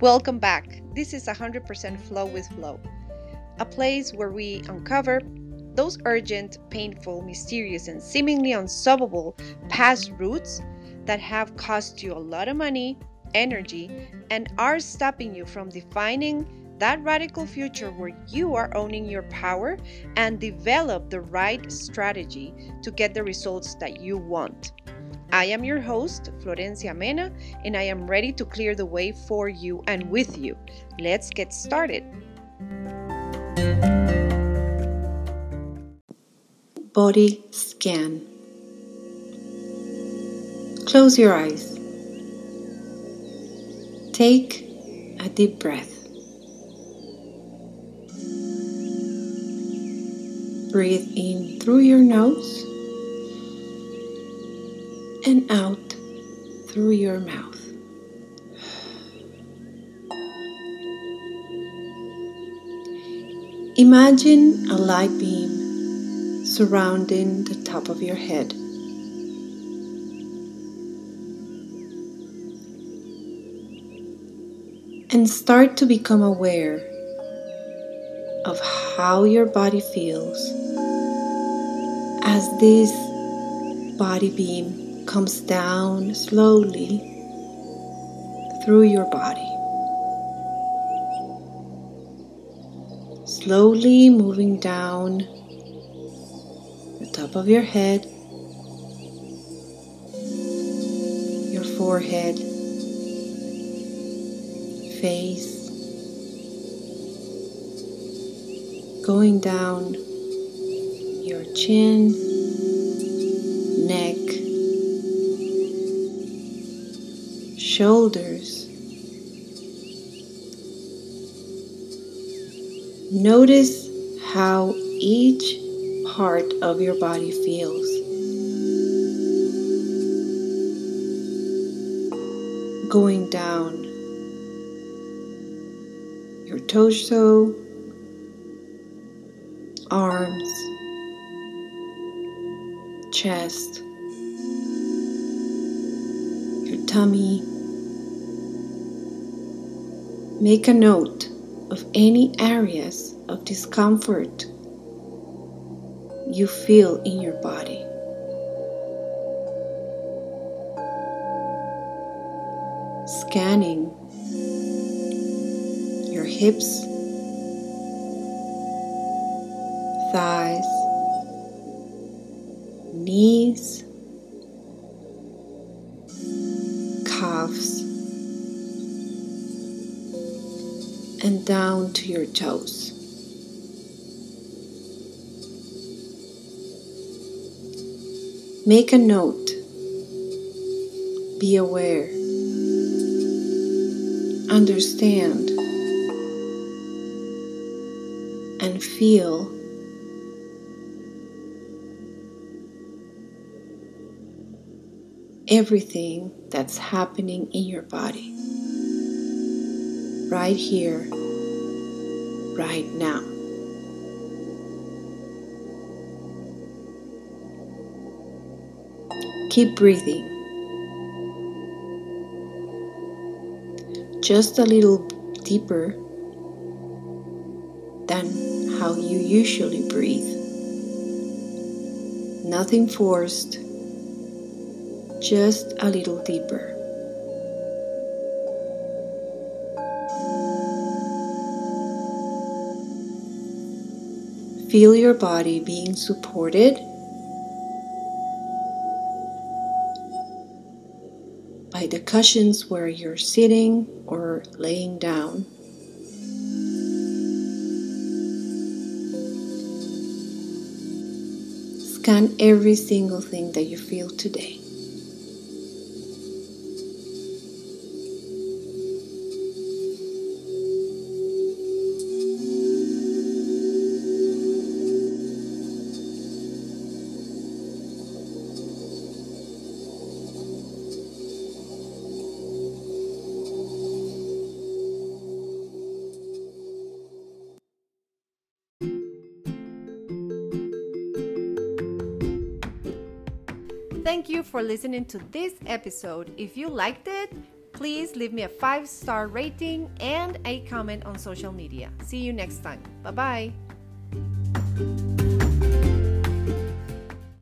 Welcome back. This is 100% Flow with Flow, a place where we uncover those urgent, painful, mysterious, and seemingly unsolvable past roots that have cost you a lot of money, energy, and are stopping you from defining that radical future where you are owning your power and develop the right strategy to get the results that you want. I am your host, Florencia Mena, and I am ready to clear the way for you and with you. Let's get started. Body scan. Close your eyes. Take a deep breath. Breathe in through your nose and out through your mouth. Imagine a light beam surrounding the top of your head. And start to become aware of how your body feels as this body beam comes down slowly through your body. Slowly moving down the top of your head, your forehead, face, going down your chin, neck, shoulders. Notice how each part of your body feels. Going down your torso, arms, chest, your tummy. Make a note of any areas of discomfort you feel in your body. Scanning your hips, thighs, knees, and down to your toes. Make a note. Be aware. Understand. And feel everything that's happening in your body right here, right now. Keep breathing. Just a little deeper than how you usually breathe. Nothing forced, just a little deeper. Feel your body being supported by the cushions where you're sitting or laying down. Scan every single thing that you feel today. Thank you for listening to this episode. If you liked it, Please leave me a five star rating and a comment on social media. See you next time. Bye bye.